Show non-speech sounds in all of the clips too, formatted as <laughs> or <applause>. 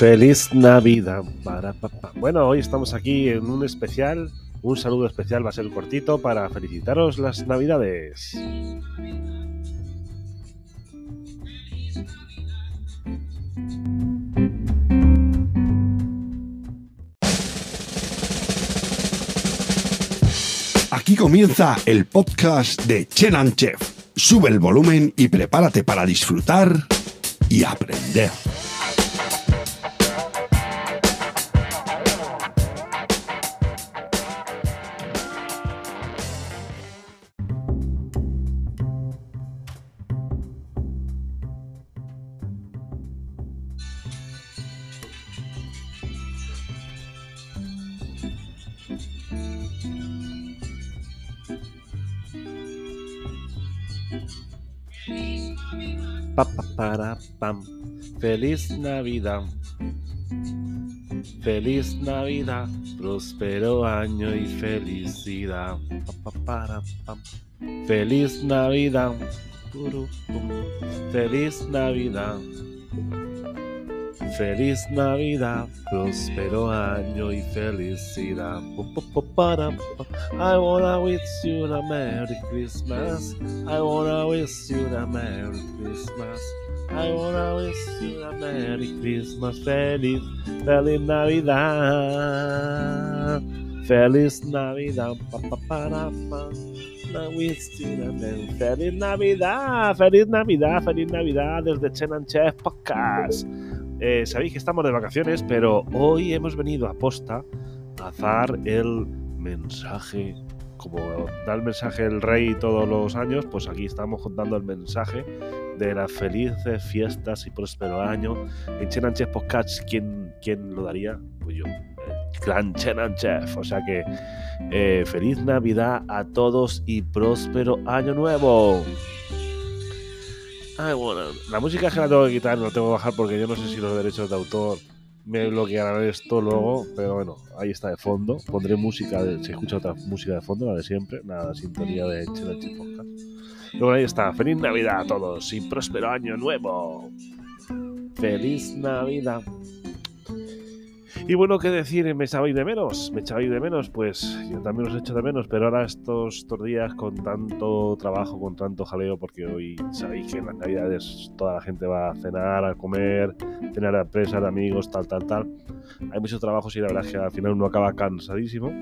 Feliz Navidad. Para, papá. Bueno, hoy estamos aquí en un especial. Un saludo especial va a ser cortito para felicitaros las Navidades. Aquí comienza el podcast de Chenan Chef. Sube el volumen y prepárate para disfrutar y aprender. Pa, pa, para, pam. Feliz Navidad. Feliz Navidad, próspero año y felicidad. Pa, pa, para, pam. Feliz Navidad. Feliz Navidad. Feliz Navidad, próspero año y felicidad. I wanna wish you a Merry Christmas. I wanna wish you a Merry Christmas. I wanna wish you a Merry Christmas. Feliz, feliz Navidad. Feliz Navidad. Feliz Navidad. Feliz Navidad. Feliz Navidad desde Chenan Chef Podcast. Eh, sabéis que estamos de vacaciones, pero hoy hemos venido a posta a dar el mensaje. Como da el mensaje el rey todos los años, pues aquí estamos contando el mensaje de las felices fiestas y próspero año. En Chenan Chef Podcast, ¿quién, ¿quién lo daría? Pues yo, clan Chenan Chef. O sea que eh, feliz Navidad a todos y próspero año nuevo. Bueno, la música es que la tengo que quitar, no la tengo que bajar porque yo no sé si los derechos de autor me bloquearán esto luego, pero bueno, ahí está de fondo. Pondré música, de- se escucha otra música de fondo, la de siempre, nada, sintonía de Chenachi Podcast. Luego ahí está, feliz Navidad a todos y próspero año nuevo. Feliz Navidad. Y bueno, ¿qué decir? ¿Me echabais de menos? ¿Me echabais de menos? Pues yo también os echo de menos, pero ahora estos, estos días con tanto trabajo, con tanto jaleo, porque hoy sabéis que en las navidades toda la gente va a cenar, a comer, cenar de empresa, de amigos, tal, tal, tal. Hay muchos trabajos y la verdad es que al final uno acaba cansadísimo.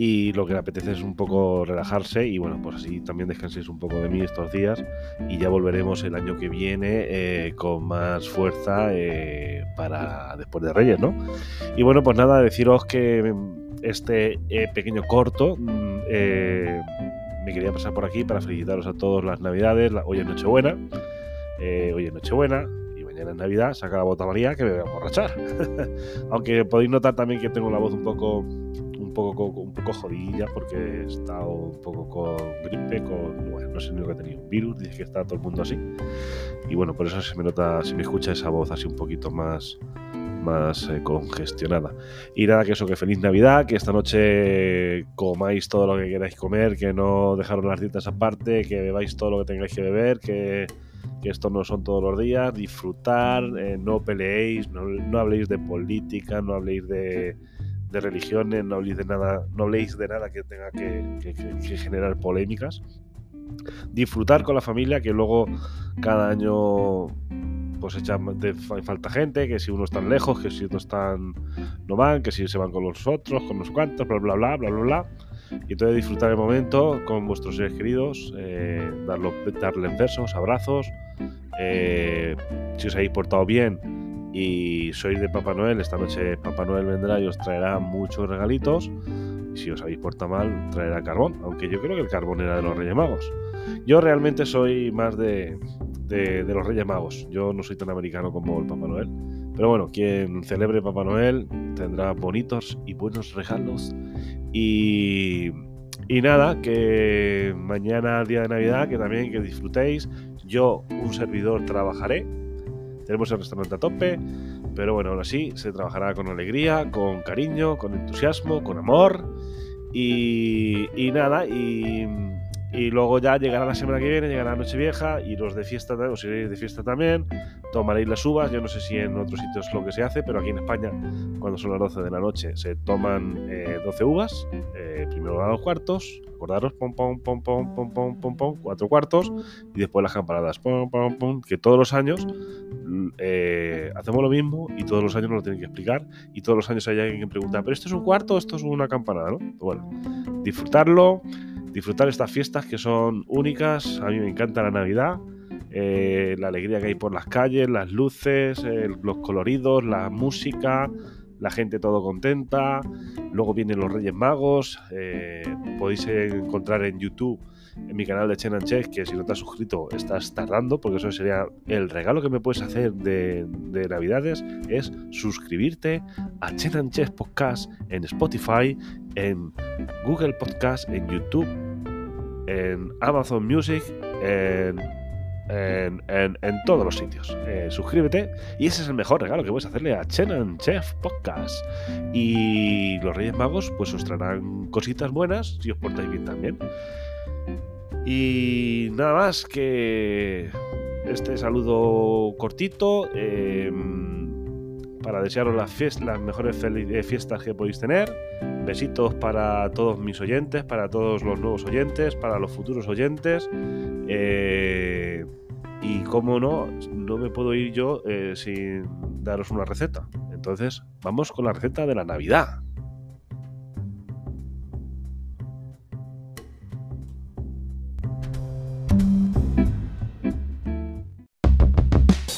Y lo que le apetece es un poco relajarse y bueno, pues así también descanséis un poco de mí estos días y ya volveremos el año que viene eh, con más fuerza eh, para después de Reyes, ¿no? Y bueno, pues nada, deciros que este eh, pequeño corto mm, me quería pasar por aquí para felicitaros a todos las Navidades. Hoy es Nochebuena, hoy es Nochebuena y mañana es Navidad. Saca la bota María que me voy a emborrachar. <laughs> Aunque podéis notar también que tengo la voz un poco poco, co- un poco jodidilla porque he estado un poco con gripe, con, bueno, no sé ni lo que he tenido, un virus, dice que está todo el mundo así. Y bueno, por eso se me nota, se me escucha esa voz así un poquito más, más eh, congestionada. Y nada, que eso, que feliz Navidad, que esta noche comáis todo lo que queráis comer, que no dejaros las dietas aparte, que bebáis todo lo que tengáis que beber, que, que esto no son todos los días, disfrutar, eh, no peleéis, no, no habléis de política, no habléis de, de religiones, no habléis de nada, no habléis de nada que tenga que, generar polémicas. Disfrutar con la familia, que luego cada año pues echa de fa- falta gente, que si uno está lejos, que si otros están no van, que si se van con los otros, con los cuantos, bla bla bla bla bla bla. Y entonces disfrutar el momento con vuestros seres queridos, eh, darlo- darles besos, abrazos. eh, si os habéis portado bien y sois de Papá Noel, esta noche Papá Noel vendrá y os traerá muchos regalitos. Si os habéis portado mal, traerá carbón, aunque yo creo que el carbón era de los Reyes Magos. Yo realmente soy más de, de, de los Reyes Magos. Yo no soy tan americano como el Papá Noel. Pero bueno, quien celebre Papá Noel tendrá bonitos y buenos regalos. Y, y nada, que mañana, día de Navidad, que también que disfrutéis. Yo, un servidor, trabajaré. Tenemos el restaurante a tope. Pero bueno, aún así se trabajará con alegría, con cariño, con entusiasmo, con amor. Y, nada, y, luego ya llegará la semana que viene, llegará la noche vieja y los de fiesta, os iréis de fiesta también, tomaréis las uvas, yo no sé si en otros sitios es lo que se hace, pero aquí en España, cuando son las 12 de la noche, se toman 12 uvas, primero a los cuartos, acordaros, pom, pom, pom, pom, pom, pom, pom, pom, cuatro cuartos, y después las campanadas, pom, pom, que todos los años hacemos lo mismo y todos los años nos lo tienen que explicar, y todos los años hay alguien que pregunta, ¿pero esto es un cuarto o esto es una campanada? ¿no? Bueno, disfrutarlo disfrutar estas fiestas que son únicas. A mí me encanta la Navidad, eh, la alegría que hay por las calles, las luces, los coloridos, la música, la gente todo contenta. Luego vienen los Reyes Magos. Eh, podéis encontrar en YouTube, en mi canal de Chen Chef, que si no te has suscrito estás tardando, porque eso sería el regalo que me puedes hacer de, Navidades, es suscribirte a Chen Chef Podcast en Spotify, en Google Podcast, en YouTube, en Amazon Music, en en, en, todos los sitios. Eh, suscríbete y ese es el mejor regalo que puedes hacerle a Chenan Chef Podcast. Y los Reyes Magos pues os traerán cositas buenas si os portáis bien también. Y nada más que este saludo cortito em, para desearos las, mejores eh, fiestas que podéis tener. Besitos para todos mis oyentes, para todos los nuevos oyentes, para los futuros oyentes. Eh, y como no, no me puedo ir yo eh, sin daros una receta. Entonces, vamos con la receta de la Navidad.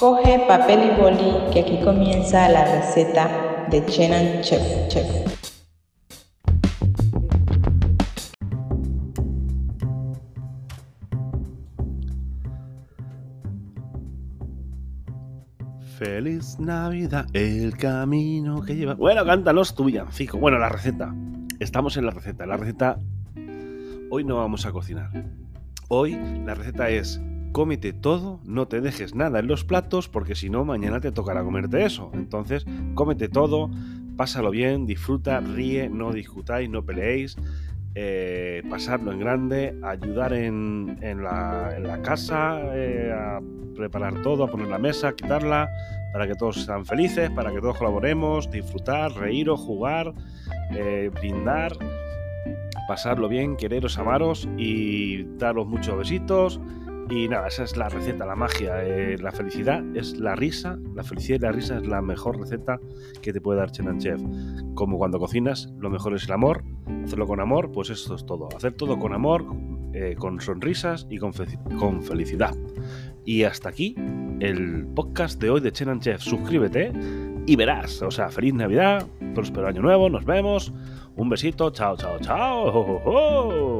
Coge papel y boli que aquí comienza la receta de Chenan Chef Chef. Feliz Navidad, el camino que lleva. Bueno, cántanos tu villancico. Bueno, la receta. Estamos en la receta. La receta. Hoy no vamos a cocinar. Hoy la receta es cómete todo, no te dejes nada en los platos, porque si no, mañana te tocará comerte eso. Entonces, cómete todo, pásalo bien, disfruta, ríe, no discutáis, no peleéis. Eh, pasarlo en grande, ayudar en, la, casa, eh, a preparar todo, a poner la mesa, quitarla, para que todos sean felices, para que todos colaboremos, disfrutar, reír o jugar, eh, brindar, pasarlo bien, quereros, amaros y daros muchos besitos. Y nada, esa es la receta, la magia. Eh, la felicidad es la risa. La felicidad y la risa es la mejor receta que te puede dar Chenan Chef. Como cuando cocinas, lo mejor es el amor. Hacerlo con amor, pues eso es todo. Hacer todo con amor, eh, con sonrisas y con, con felicidad. Y hasta aquí el podcast de hoy de Chenan Chef. Suscríbete y verás. O sea, feliz Navidad, próspero año nuevo, nos vemos. Un besito, chao, chao, chao.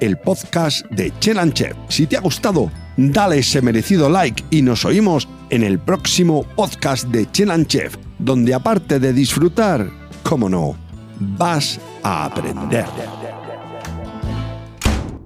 El podcast de Chenan Chef. Si te ha gustado, dale ese merecido like y nos oímos en el próximo podcast de Chenan Chef, donde aparte de disfrutar, como no, vas a aprender.